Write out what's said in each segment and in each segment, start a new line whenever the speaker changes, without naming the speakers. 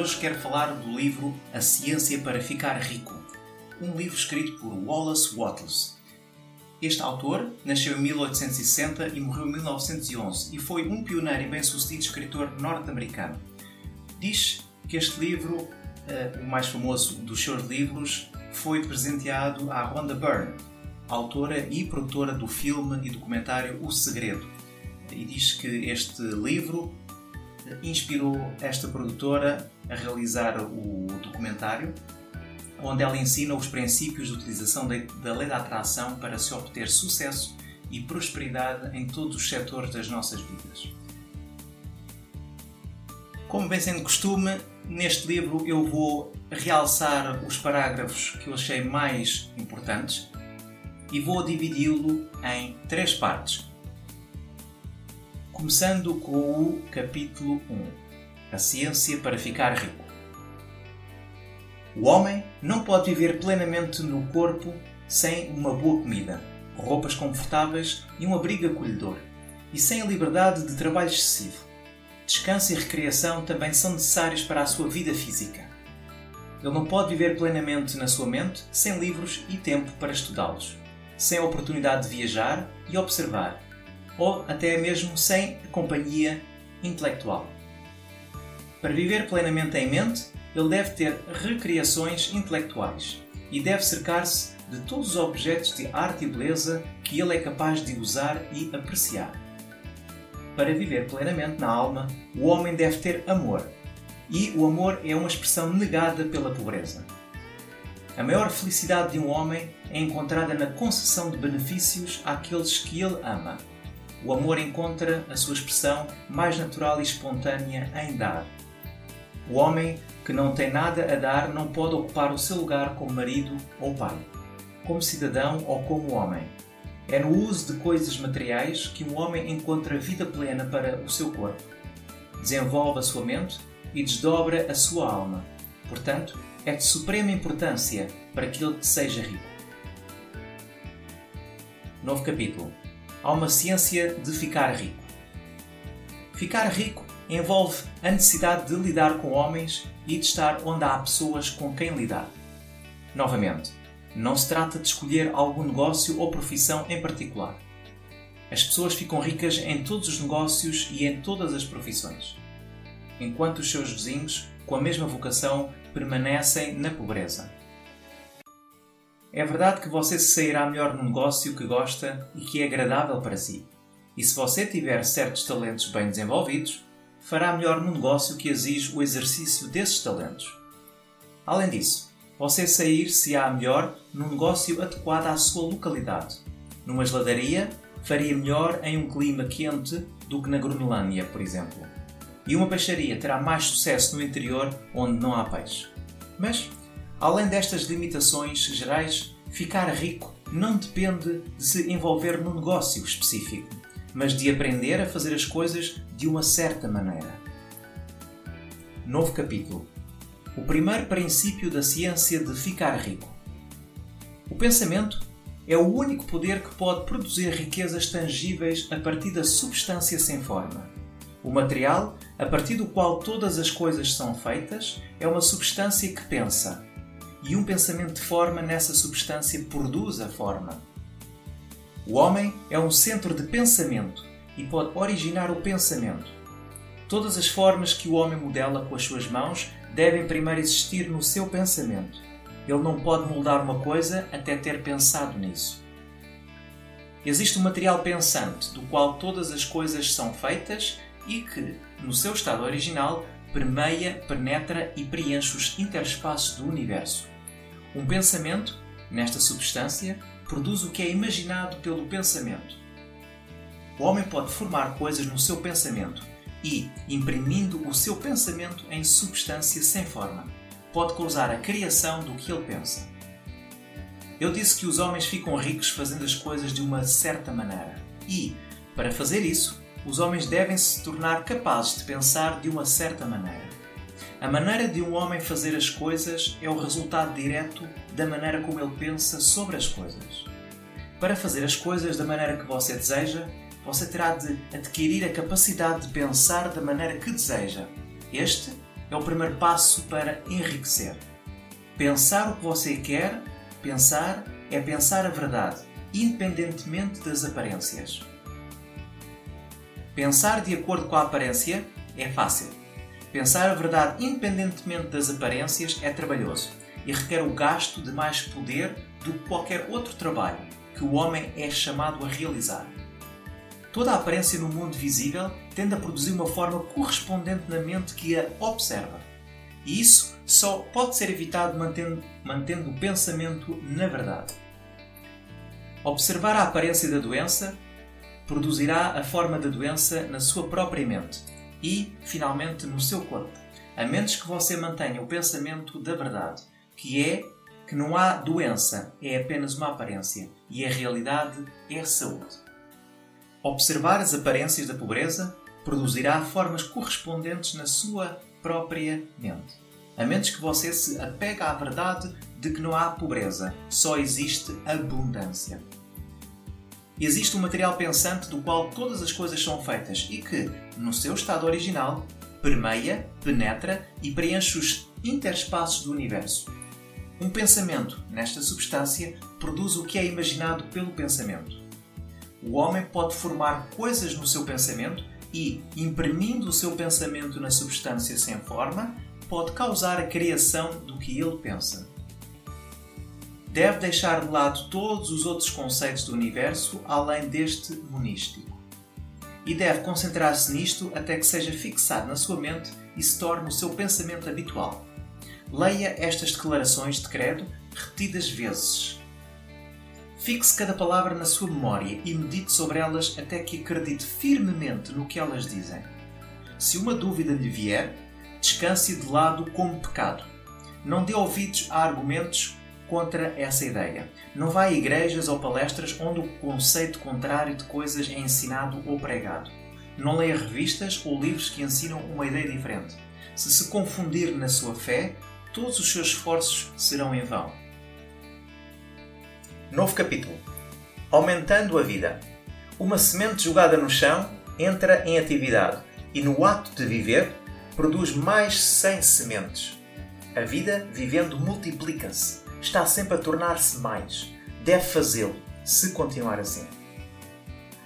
Hoje quero falar do livro A Ciência para Ficar Rico, um livro escrito por Wallace Wattles. Este autor nasceu em 1860 e morreu em 1911 e foi um pioneiro e bem-sucedido escritor norte-americano. Diz que este livro, eh, o mais famoso dos seus livros, foi presenteado à Rhonda Byrne, autora e produtora do filme e documentário O Segredo. E diz que este livro inspirou esta produtora a realizar o documentário, onde ela ensina os princípios de utilização da lei da atração para se obter sucesso e prosperidade em todos os setores das nossas vidas. Como bem sendo costume, neste livro eu vou realçar os parágrafos que eu achei mais importantes e vou dividi-lo em três partes começando com o capítulo 1 A Ciência para Ficar Rico. O homem não pode viver plenamente no corpo sem uma boa comida, roupas confortáveis e um abrigo acolhedor, e sem a liberdade de trabalho excessivo. Descanso e recreação também são necessários para a sua vida física. Ele não pode viver plenamente na sua mente sem livros e tempo para estudá-los, sem a oportunidade de viajar e observar ou até mesmo sem companhia intelectual. Para viver plenamente em mente, ele deve ter recreações intelectuais e deve cercar-se de todos os objetos de arte e beleza que ele é capaz de usar e apreciar. Para viver plenamente na alma, o homem deve ter amor, e o amor é uma expressão negada pela pobreza. A maior felicidade de um homem é encontrada na concessão de benefícios àqueles que ele ama o amor encontra a sua expressão mais natural e espontânea em dar. O homem que não tem nada a dar não pode ocupar o seu lugar como marido ou pai, como cidadão ou como homem. É no uso de coisas materiais que um homem encontra vida plena para o seu corpo. Desenvolve a sua mente e desdobra a sua alma. Portanto, é de suprema importância para que ele seja rico. Novo capítulo há uma ciência de ficar rico. Ficar rico envolve a necessidade de lidar com homens e de estar onde há pessoas com quem lidar. Novamente, não se trata de escolher algum negócio ou profissão em particular. As pessoas ficam ricas em todos os negócios e em todas as profissões, enquanto os seus vizinhos, com a mesma vocação, permanecem na pobreza. É verdade que você se sairá melhor no negócio que gosta e que é agradável para si. E se você tiver certos talentos bem desenvolvidos, fará melhor no negócio que exige o exercício desses talentos. Além disso, você sair-se-á melhor num negócio adequado à sua localidade. Numa geladaria, faria melhor em um clima quente do que na Groenlândia, por exemplo. E uma peixaria terá mais sucesso no interior onde não há peixe. Mas Além destas limitações gerais, ficar rico não depende de se envolver num negócio específico, mas de aprender a fazer as coisas de uma certa maneira. Novo capítulo. O primeiro princípio da ciência de ficar rico. O pensamento é o único poder que pode produzir riquezas tangíveis a partir da substância sem forma. O material, a partir do qual todas as coisas são feitas, é uma substância que pensa, e um pensamento de forma nessa substância produz a forma. O homem é um centro de pensamento e pode originar o pensamento. Todas as formas que o homem modela com as suas mãos devem primeiro existir no seu pensamento. Ele não pode moldar uma coisa até ter pensado nisso. Existe um material pensante do qual todas as coisas são feitas e que, no seu estado original, permeia, penetra e preenche os interespaços do universo. Um pensamento, nesta substância, produz o que é imaginado pelo pensamento. O homem pode formar coisas no seu pensamento e, imprimindo o seu pensamento em substância sem forma, pode causar a criação do que ele pensa. Eu disse que os homens ficam ricos fazendo as coisas de uma certa maneira. E, para fazer isso, os homens devem se tornar capazes de pensar de uma certa maneira. A maneira de um homem fazer as coisas é o resultado direto da maneira como ele pensa sobre as coisas. Para fazer as coisas da maneira que você deseja, você terá de adquirir a capacidade de pensar da maneira que deseja. Este é o primeiro passo para enriquecer. Pensar o que você quer, pensar é pensar a verdade, independentemente das aparências. Pensar de acordo com a aparência é fácil. Pensar a verdade independentemente das aparências é trabalhoso e requer o gasto de mais poder do que qualquer outro trabalho que o homem é chamado a realizar. Toda a aparência no mundo visível tende a produzir uma forma correspondente na mente que a observa. E isso só pode ser evitado mantendo, mantendo o pensamento na verdade. Observar a aparência da doença produzirá a forma da doença na sua própria mente e, finalmente, no seu corpo, a menos que você mantenha o pensamento da verdade, que é que não há doença, é apenas uma aparência e a realidade é a saúde. Observar as aparências da pobreza produzirá formas correspondentes na sua própria mente. A menos que você se apegue à verdade de que não há pobreza, só existe abundância. Existe um material pensante do qual todas as coisas são feitas e que, no seu estado original, permeia, penetra e preenche os interespaços do universo. Um pensamento, nesta substância, produz o que é imaginado pelo pensamento. O homem pode formar coisas no seu pensamento e, imprimindo o seu pensamento na substância sem forma, pode causar a criação do que ele pensa deve deixar de lado todos os outros conceitos do universo além deste monístico. E deve concentrar-se nisto até que seja fixado na sua mente e se torne o seu pensamento habitual. Leia estas declarações de credo repetidas vezes. Fixe cada palavra na sua memória e medite sobre elas até que acredite firmemente no que elas dizem. Se uma dúvida lhe vier, descanse de lado como pecado. Não dê ouvidos a argumentos contra essa ideia. Não vá a igrejas ou palestras onde o conceito contrário de coisas é ensinado ou pregado. Não leia revistas ou livros que ensinam uma ideia diferente. Se se confundir na sua fé, todos os seus esforços serão em vão. Novo capítulo. Aumentando a vida. Uma semente jogada no chão entra em atividade e, no ato de viver, produz mais 100 sementes. A vida, vivendo, multiplica-se está sempre a tornar-se mais. Deve fazê-lo, se continuar assim.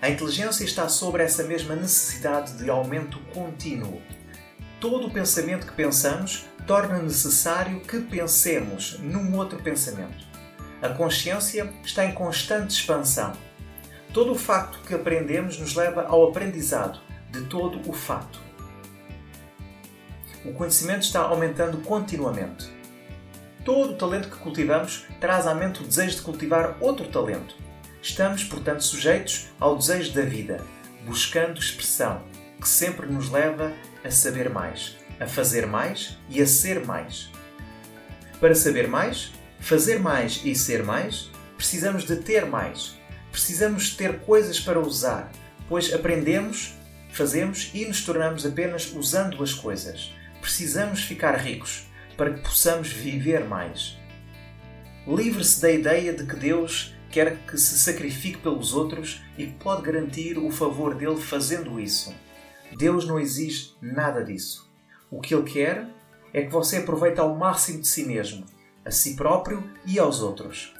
A inteligência está sobre essa mesma necessidade de aumento contínuo. Todo o pensamento que pensamos torna necessário que pensemos num outro pensamento. A consciência está em constante expansão. Todo o facto que aprendemos nos leva ao aprendizado de todo o fato. O conhecimento está aumentando continuamente. Todo o talento que cultivamos traz à mente o desejo de cultivar outro talento. Estamos, portanto, sujeitos ao desejo da vida, buscando expressão, que sempre nos leva a saber mais, a fazer mais e a ser mais. Para saber mais, fazer mais e ser mais, precisamos de ter mais. Precisamos ter coisas para usar, pois aprendemos, fazemos e nos tornamos apenas usando as coisas. Precisamos ficar ricos para que possamos viver mais. Livre-se da ideia de que Deus quer que se sacrifique pelos outros e pode garantir o favor dele fazendo isso. Deus não exige nada disso. O que ele quer é que você aproveite ao máximo de si mesmo, a si próprio e aos outros.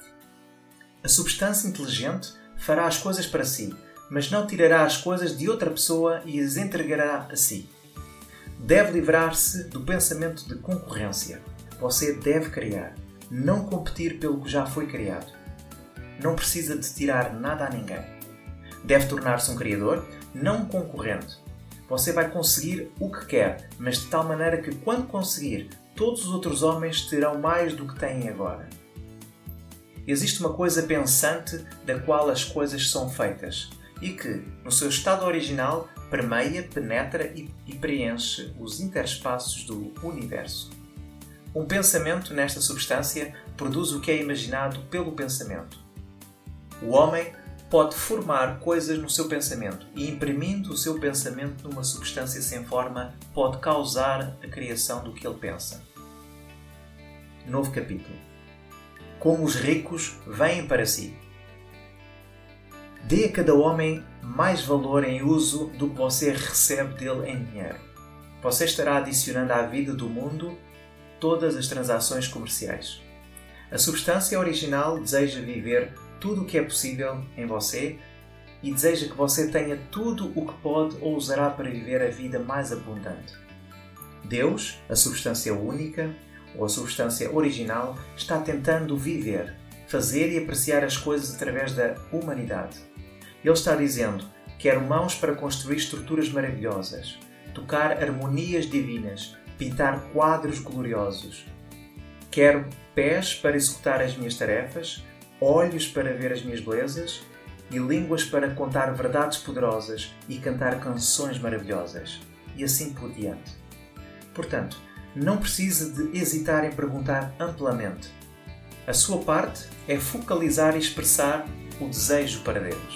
A substância inteligente fará as coisas para si, mas não tirará as coisas de outra pessoa e as entregará a si deve livrar-se do pensamento de concorrência. Você deve criar, não competir pelo que já foi criado. Não precisa de tirar nada a ninguém. Deve tornar-se um criador, não um concorrente. Você vai conseguir o que quer, mas de tal maneira que, quando conseguir, todos os outros homens terão mais do que têm agora. existe uma coisa pensante da qual as coisas são feitas e que, no seu estado original, permeia, penetra e, e preenche os interespaços do universo. Um pensamento nesta substância produz o que é imaginado pelo pensamento. O homem pode formar coisas no seu pensamento e, imprimindo o seu pensamento numa substância sem forma, pode causar a criação do que ele pensa. Novo capítulo. Como os ricos vêm para si. Dê a cada homem mais valor em uso do que você recebe dele em dinheiro. Você estará adicionando à vida do mundo todas as transações comerciais. A substância original deseja viver tudo o que é possível em você e deseja que você tenha tudo o que pode ou usará para viver a vida mais abundante. Deus, a substância única ou a substância original, está tentando viver, fazer e apreciar as coisas através da humanidade. Ele está dizendo: Quero mãos para construir estruturas maravilhosas, tocar harmonias divinas, pintar quadros gloriosos. Quero pés para executar as minhas tarefas, olhos para ver as minhas belezas e línguas para contar verdades poderosas e cantar canções maravilhosas. E assim por diante. Portanto, não precisa de hesitar em perguntar amplamente. A sua parte é focalizar e expressar o desejo para Deus.